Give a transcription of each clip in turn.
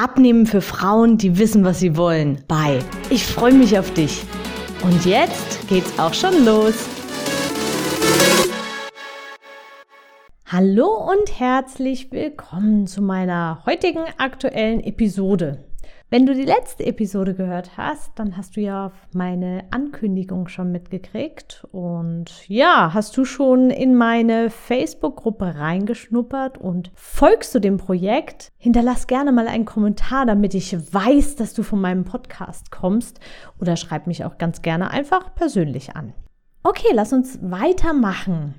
Abnehmen für Frauen, die wissen, was sie wollen. Bye. Ich freue mich auf dich. Und jetzt geht's auch schon los. Hallo und herzlich willkommen zu meiner heutigen aktuellen Episode. Wenn du die letzte Episode gehört hast, dann hast du ja meine Ankündigung schon mitgekriegt. Und ja, hast du schon in meine Facebook-Gruppe reingeschnuppert und folgst du dem Projekt? Hinterlass gerne mal einen Kommentar, damit ich weiß, dass du von meinem Podcast kommst. Oder schreib mich auch ganz gerne einfach persönlich an. Okay, lass uns weitermachen.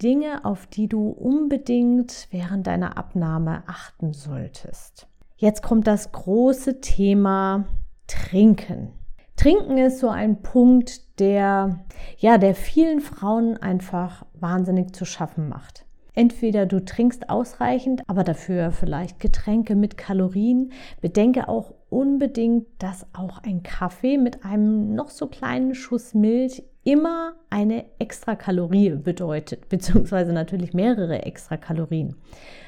Dinge, auf die du unbedingt während deiner Abnahme achten solltest. Jetzt kommt das große Thema Trinken. Trinken ist so ein Punkt, der ja, der vielen Frauen einfach wahnsinnig zu schaffen macht. Entweder du trinkst ausreichend, aber dafür vielleicht Getränke mit Kalorien. Bedenke auch unbedingt, dass auch ein Kaffee mit einem noch so kleinen Schuss Milch immer eine extra Kalorie bedeutet, beziehungsweise natürlich mehrere extra Kalorien.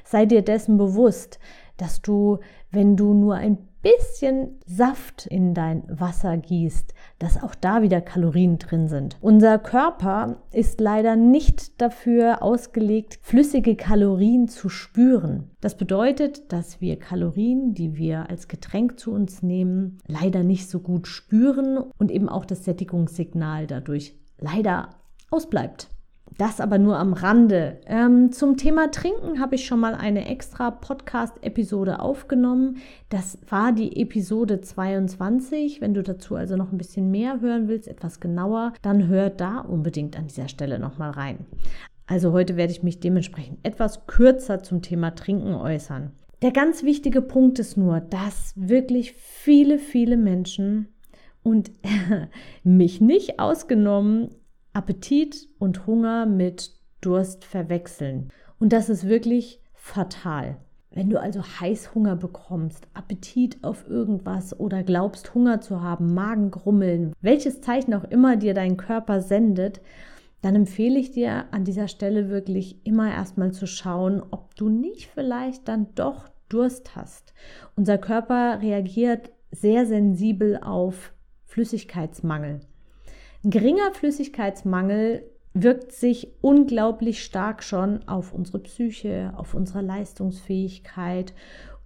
Sei dir dessen bewusst, dass du, wenn du nur ein bisschen Saft in dein Wasser gießt, dass auch da wieder Kalorien drin sind. Unser Körper ist leider nicht dafür ausgelegt, flüssige Kalorien zu spüren. Das bedeutet, dass wir Kalorien, die wir als Getränk zu uns nehmen, leider nicht so gut spüren und eben auch das Sättigungssignal dadurch leider ausbleibt. Das aber nur am Rande. Ähm, zum Thema Trinken habe ich schon mal eine extra Podcast-Episode aufgenommen. Das war die Episode 22. Wenn du dazu also noch ein bisschen mehr hören willst, etwas genauer, dann hör da unbedingt an dieser Stelle nochmal rein. Also heute werde ich mich dementsprechend etwas kürzer zum Thema Trinken äußern. Der ganz wichtige Punkt ist nur, dass wirklich viele, viele Menschen und mich nicht ausgenommen Appetit und Hunger mit Durst verwechseln. Und das ist wirklich fatal. Wenn du also Heißhunger bekommst, Appetit auf irgendwas oder glaubst Hunger zu haben, Magengrummeln, welches Zeichen auch immer dir dein Körper sendet, dann empfehle ich dir an dieser Stelle wirklich immer erstmal zu schauen, ob du nicht vielleicht dann doch Durst hast. Unser Körper reagiert sehr sensibel auf Flüssigkeitsmangel. Geringer Flüssigkeitsmangel wirkt sich unglaublich stark schon auf unsere Psyche, auf unsere Leistungsfähigkeit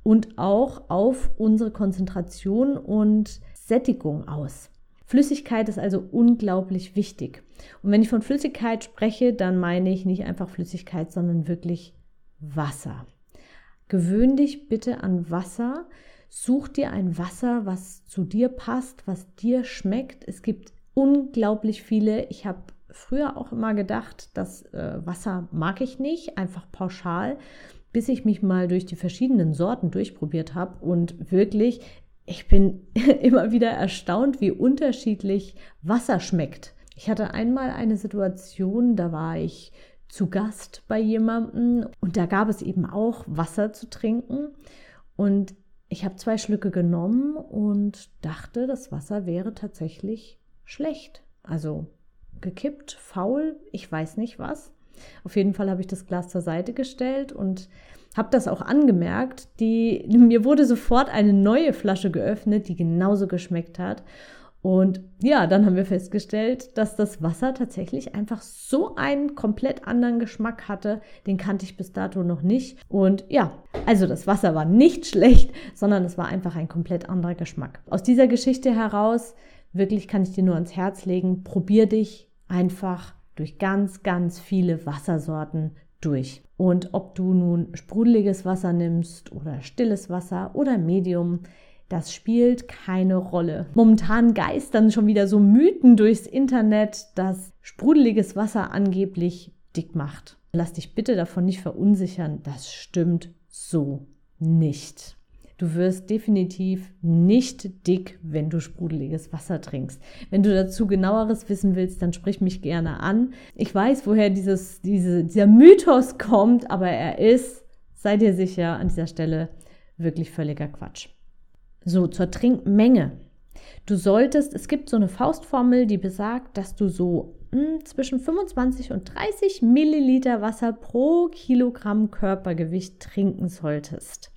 und auch auf unsere Konzentration und Sättigung aus. Flüssigkeit ist also unglaublich wichtig. Und wenn ich von Flüssigkeit spreche, dann meine ich nicht einfach Flüssigkeit, sondern wirklich Wasser. Gewöhn dich bitte an Wasser. Such dir ein Wasser, was zu dir passt, was dir schmeckt. Es gibt unglaublich viele. Ich habe früher auch immer gedacht, das äh, Wasser mag ich nicht, einfach pauschal, bis ich mich mal durch die verschiedenen Sorten durchprobiert habe und wirklich, ich bin immer wieder erstaunt, wie unterschiedlich Wasser schmeckt. Ich hatte einmal eine Situation, da war ich zu Gast bei jemandem und da gab es eben auch Wasser zu trinken und ich habe zwei Schlücke genommen und dachte, das Wasser wäre tatsächlich schlecht. Also gekippt, faul, ich weiß nicht was. Auf jeden Fall habe ich das Glas zur Seite gestellt und habe das auch angemerkt. Die, mir wurde sofort eine neue Flasche geöffnet, die genauso geschmeckt hat. Und ja, dann haben wir festgestellt, dass das Wasser tatsächlich einfach so einen komplett anderen Geschmack hatte. Den kannte ich bis dato noch nicht. Und ja, also das Wasser war nicht schlecht, sondern es war einfach ein komplett anderer Geschmack. Aus dieser Geschichte heraus wirklich kann ich dir nur ans Herz legen, probier dich einfach durch ganz, ganz viele Wassersorten durch. Und ob du nun sprudeliges Wasser nimmst oder stilles Wasser oder Medium, das spielt keine Rolle. Momentan geistern schon wieder so Mythen durchs Internet, dass sprudeliges Wasser angeblich dick macht. Lass dich bitte davon nicht verunsichern, das stimmt so nicht. Du wirst definitiv nicht dick, wenn du sprudeliges Wasser trinkst. Wenn du dazu genaueres wissen willst, dann sprich mich gerne an. Ich weiß, woher dieses, diese, dieser Mythos kommt, aber er ist, sei dir sicher, an dieser Stelle wirklich völliger Quatsch. So, zur Trinkmenge. Du solltest, es gibt so eine Faustformel, die besagt, dass du so hm, zwischen 25 und 30 Milliliter Wasser pro Kilogramm Körpergewicht trinken solltest.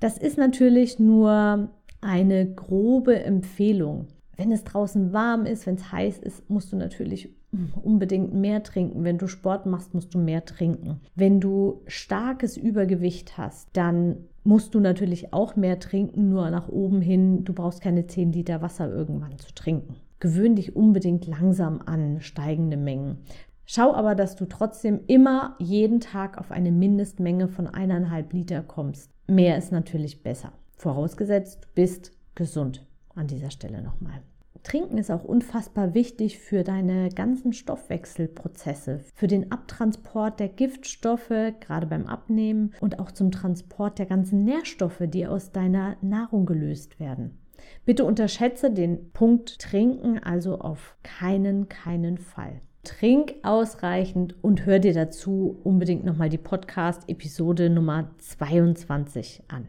Das ist natürlich nur eine grobe Empfehlung. Wenn es draußen warm ist, wenn es heiß ist, musst du natürlich unbedingt mehr trinken. Wenn du Sport machst, musst du mehr trinken. Wenn du starkes Übergewicht hast, dann musst du natürlich auch mehr trinken, nur nach oben hin. Du brauchst keine 10 Liter Wasser irgendwann zu trinken. Gewöhn dich unbedingt langsam an steigende Mengen. Schau aber, dass du trotzdem immer jeden Tag auf eine Mindestmenge von eineinhalb Liter kommst. Mehr ist natürlich besser. Vorausgesetzt, du bist gesund. An dieser Stelle nochmal. Trinken ist auch unfassbar wichtig für deine ganzen Stoffwechselprozesse, für den Abtransport der Giftstoffe, gerade beim Abnehmen und auch zum Transport der ganzen Nährstoffe, die aus deiner Nahrung gelöst werden. Bitte unterschätze den Punkt Trinken also auf keinen, keinen Fall. Trink ausreichend und hör dir dazu unbedingt nochmal die Podcast-Episode Nummer 22 an.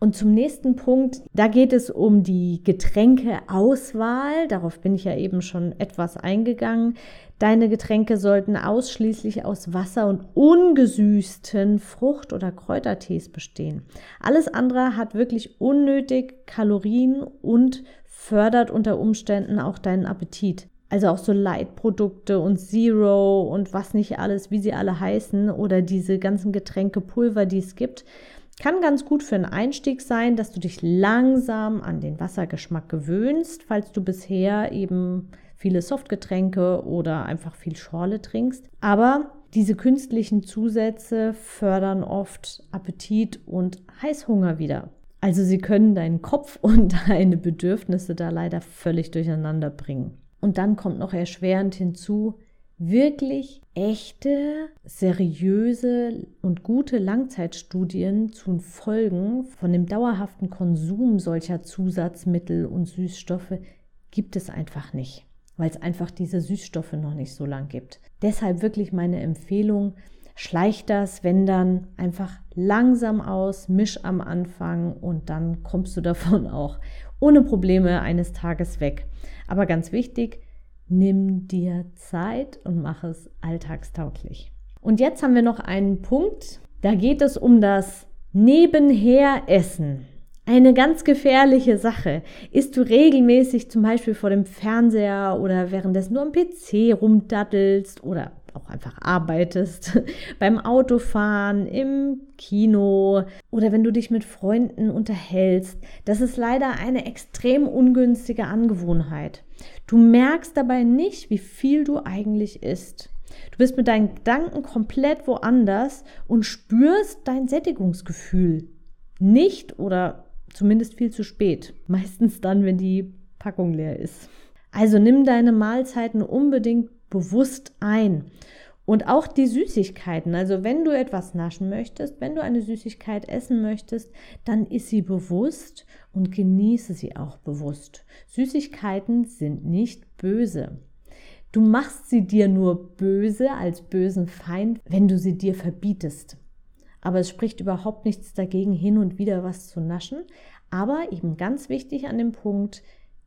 Und zum nächsten Punkt, da geht es um die Getränkeauswahl. Darauf bin ich ja eben schon etwas eingegangen. Deine Getränke sollten ausschließlich aus Wasser und ungesüßten Frucht- oder Kräutertees bestehen. Alles andere hat wirklich unnötig Kalorien und fördert unter Umständen auch deinen Appetit. Also auch so Light-Produkte und Zero und was nicht alles, wie sie alle heißen, oder diese ganzen Getränkepulver, die es gibt kann ganz gut für einen Einstieg sein, dass du dich langsam an den Wassergeschmack gewöhnst, falls du bisher eben viele Softgetränke oder einfach viel Schorle trinkst. Aber diese künstlichen Zusätze fördern oft Appetit und Heißhunger wieder. Also sie können deinen Kopf und deine Bedürfnisse da leider völlig durcheinander bringen. Und dann kommt noch erschwerend hinzu, wirklich echte, seriöse und gute Langzeitstudien zu Folgen von dem dauerhaften Konsum solcher Zusatzmittel und Süßstoffe gibt es einfach nicht, weil es einfach diese Süßstoffe noch nicht so lang gibt. Deshalb wirklich meine Empfehlung, schleich das, wenn dann einfach langsam aus, misch am Anfang und dann kommst du davon auch ohne Probleme eines Tages weg. Aber ganz wichtig, Nimm dir Zeit und mach es alltagstauglich. Und jetzt haben wir noch einen Punkt. Da geht es um das Nebenheressen. Eine ganz gefährliche Sache. Isst du regelmäßig zum Beispiel vor dem Fernseher oder währenddessen nur am PC rumdattelst oder auch einfach arbeitest, beim Autofahren, im Kino oder wenn du dich mit Freunden unterhältst. Das ist leider eine extrem ungünstige Angewohnheit. Du merkst dabei nicht, wie viel du eigentlich isst. Du bist mit deinen Gedanken komplett woanders und spürst dein Sättigungsgefühl nicht oder zumindest viel zu spät. Meistens dann, wenn die Packung leer ist. Also nimm deine Mahlzeiten unbedingt bewusst ein. Und auch die Süßigkeiten, also wenn du etwas naschen möchtest, wenn du eine Süßigkeit essen möchtest, dann ist sie bewusst und genieße sie auch bewusst. Süßigkeiten sind nicht böse. Du machst sie dir nur böse als bösen Feind, wenn du sie dir verbietest. Aber es spricht überhaupt nichts dagegen, hin und wieder was zu naschen. Aber eben ganz wichtig an dem Punkt,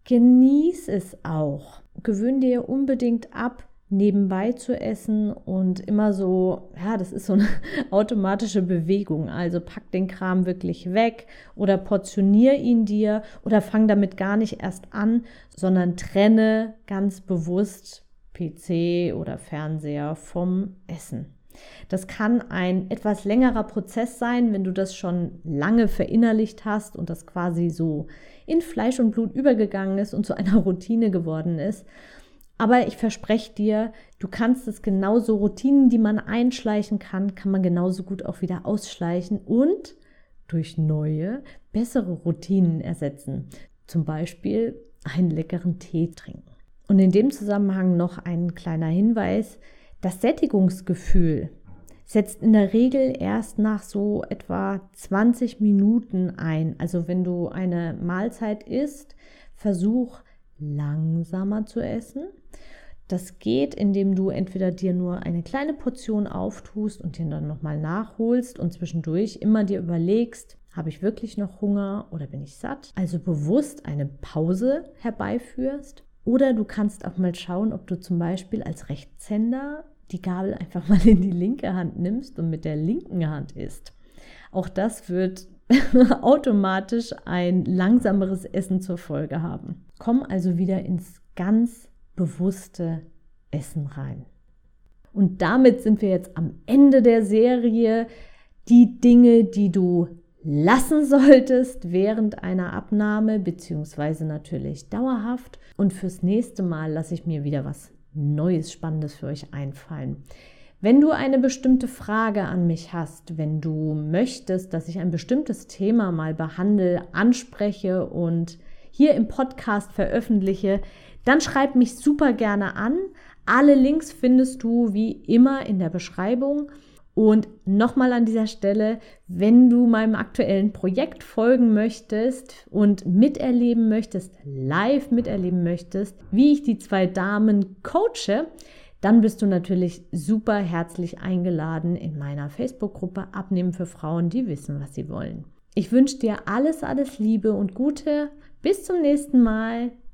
genieß es auch. Gewöhn dir unbedingt ab, nebenbei zu essen und immer so, ja, das ist so eine automatische Bewegung. Also pack den Kram wirklich weg oder portionier ihn dir oder fang damit gar nicht erst an, sondern trenne ganz bewusst PC oder Fernseher vom Essen. Das kann ein etwas längerer Prozess sein, wenn du das schon lange verinnerlicht hast und das quasi so in Fleisch und Blut übergegangen ist und zu einer Routine geworden ist. Aber ich verspreche dir, du kannst es genauso Routinen, die man einschleichen kann, kann man genauso gut auch wieder ausschleichen und durch neue, bessere Routinen ersetzen. Zum Beispiel einen leckeren Tee trinken. Und in dem Zusammenhang noch ein kleiner Hinweis. Das Sättigungsgefühl, setzt in der Regel erst nach so etwa 20 Minuten ein. Also wenn du eine Mahlzeit isst, versuch langsamer zu essen. Das geht, indem du entweder dir nur eine kleine Portion auftust und den dann nochmal nachholst und zwischendurch immer dir überlegst, habe ich wirklich noch Hunger oder bin ich satt? Also bewusst eine Pause herbeiführst. Oder du kannst auch mal schauen, ob du zum Beispiel als Rechtshänder die Gabel einfach mal in die linke Hand nimmst und mit der linken Hand isst. Auch das wird automatisch ein langsameres Essen zur Folge haben. Komm also wieder ins ganz bewusste Essen rein. Und damit sind wir jetzt am Ende der Serie. Die Dinge, die du lassen solltest während einer Abnahme, beziehungsweise natürlich dauerhaft. Und fürs nächste Mal lasse ich mir wieder was Neues, Spannendes für euch einfallen. Wenn du eine bestimmte Frage an mich hast, wenn du möchtest, dass ich ein bestimmtes Thema mal behandle, anspreche und hier im Podcast veröffentliche, dann schreib mich super gerne an. Alle Links findest du wie immer in der Beschreibung. Und nochmal an dieser Stelle, wenn du meinem aktuellen Projekt folgen möchtest und miterleben möchtest, live miterleben möchtest, wie ich die zwei Damen coache, dann bist du natürlich super herzlich eingeladen in meiner Facebook-Gruppe Abnehmen für Frauen, die wissen, was sie wollen. Ich wünsche dir alles, alles Liebe und Gute. Bis zum nächsten Mal.